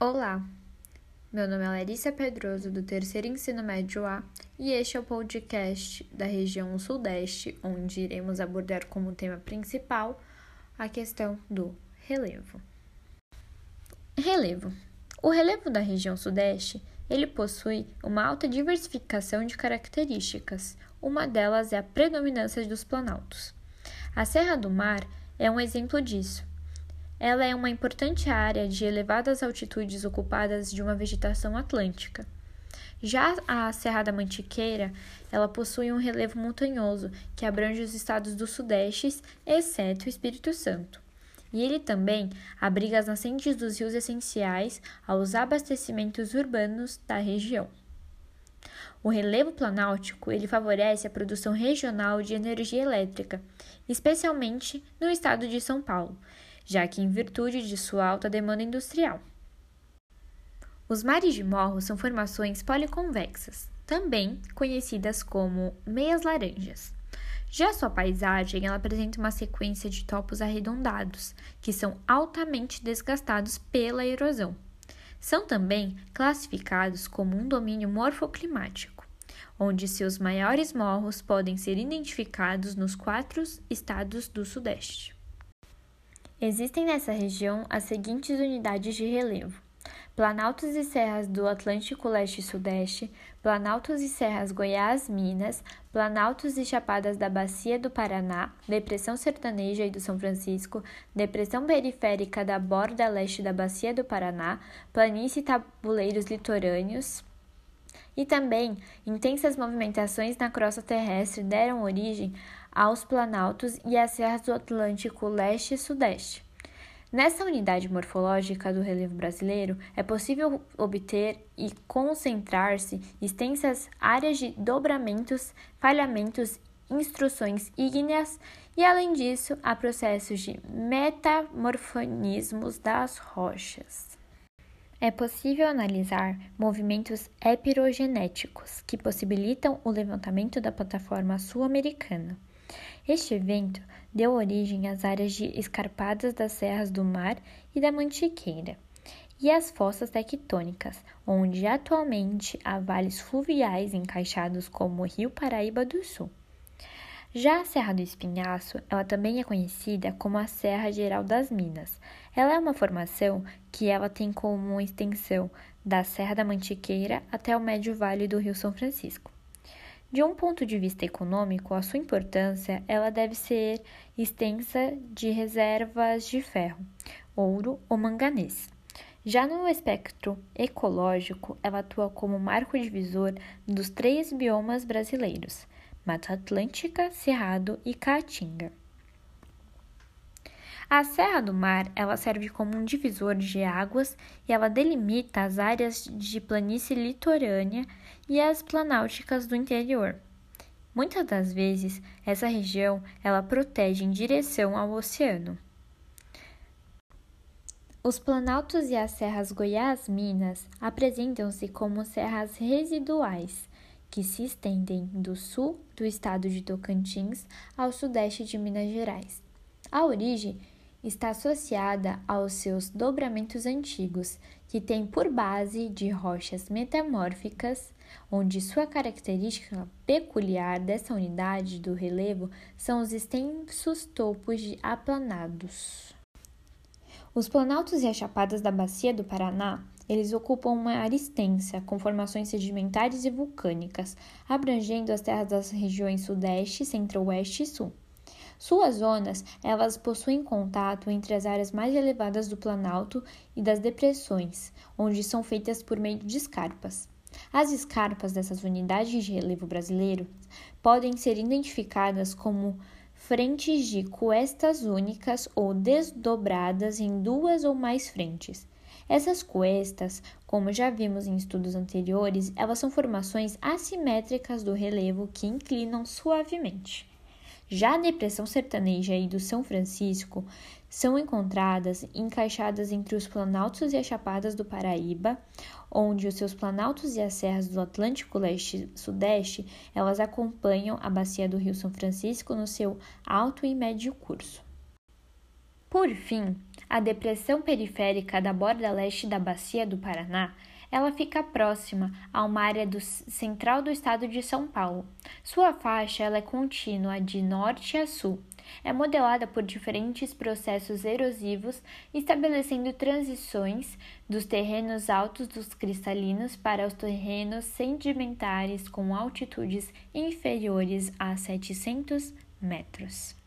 Olá, meu nome é Larissa Pedroso, do terceiro ensino médio A, e este é o podcast da região Sudeste, onde iremos abordar como tema principal a questão do relevo. Relevo. O relevo da região Sudeste, ele possui uma alta diversificação de características. Uma delas é a predominância dos planaltos. A Serra do Mar é um exemplo disso ela é uma importante área de elevadas altitudes ocupadas de uma vegetação atlântica. Já a Serra da Mantiqueira, ela possui um relevo montanhoso que abrange os estados do Sudeste, exceto o Espírito Santo. E ele também abriga as nascentes dos rios essenciais aos abastecimentos urbanos da região. O relevo planáltico ele favorece a produção regional de energia elétrica, especialmente no estado de São Paulo, já que em virtude de sua alta demanda industrial. Os mares de morro são formações policonvexas, também conhecidas como meias laranjas. Já sua paisagem ela apresenta uma sequência de topos arredondados, que são altamente desgastados pela erosão. São também classificados como um domínio morfoclimático, onde seus maiores morros podem ser identificados nos quatro estados do Sudeste. Existem nessa região as seguintes unidades de relevo: Planaltos e Serras do Atlântico Leste e Sudeste, Planaltos e Serras Goiás, Minas, Planaltos e Chapadas da Bacia do Paraná, Depressão Sertaneja e do São Francisco, Depressão Periférica da Borda Leste da Bacia do Paraná, Planície e Tabuleiros Litorâneos, e também intensas movimentações na crosta terrestre deram origem aos planaltos e às serras do Atlântico Leste e Sudeste. Nessa unidade morfológica do relevo brasileiro, é possível obter e concentrar-se extensas áreas de dobramentos, falhamentos, instruções ígneas e, além disso, há processos de metamorfonismos das rochas. É possível analisar movimentos epirogenéticos que possibilitam o levantamento da plataforma sul-americana. Este evento deu origem às áreas de escarpadas das serras do Mar e da Mantiqueira e às fossas tectônicas, onde atualmente há vales fluviais encaixados como o Rio Paraíba do Sul. Já a Serra do Espinhaço, ela também é conhecida como a Serra Geral das Minas. Ela é uma formação que ela tem como extensão da Serra da Mantiqueira até o médio vale do Rio São Francisco. De um ponto de vista econômico, a sua importância ela deve ser extensa de reservas de ferro, ouro ou manganês. Já no espectro ecológico, ela atua como marco divisor dos três biomas brasileiros: Mata Atlântica, Cerrado e Caatinga. A Serra do Mar, ela serve como um divisor de águas e ela delimita as áreas de planície litorânea e as planálticas do interior. Muitas das vezes, essa região ela protege em direção ao oceano. Os planaltos e as serras Goiás-Minas apresentam-se como serras residuais, que se estendem do sul do estado de Tocantins ao sudeste de Minas Gerais. A origem está associada aos seus dobramentos antigos, que têm por base de rochas metamórficas, onde sua característica peculiar dessa unidade do relevo são os extensos topos de aplanados. Os planaltos e as chapadas da bacia do Paraná eles ocupam uma área extensa, com formações sedimentares e vulcânicas, abrangendo as terras das regiões Sudeste, Centro-Oeste e Sul. Suas zonas, elas possuem contato entre as áreas mais elevadas do Planalto e das depressões, onde são feitas por meio de escarpas. As escarpas dessas unidades de relevo brasileiro podem ser identificadas como frentes de cuestas únicas ou desdobradas em duas ou mais frentes. Essas cuestas, como já vimos em estudos anteriores, elas são formações assimétricas do relevo que inclinam suavemente. Já a depressão sertaneja e do São Francisco são encontradas encaixadas entre os planaltos e as chapadas do Paraíba, onde os seus planaltos e as serras do Atlântico Leste e Sudeste, elas acompanham a bacia do Rio São Francisco no seu alto e médio curso. Por fim, a depressão periférica da borda leste da bacia do Paraná, ela fica próxima a uma área do, central do estado de São Paulo. Sua faixa ela é contínua de norte a sul. É modelada por diferentes processos erosivos, estabelecendo transições dos terrenos altos dos cristalinos para os terrenos sedimentares com altitudes inferiores a 700 metros.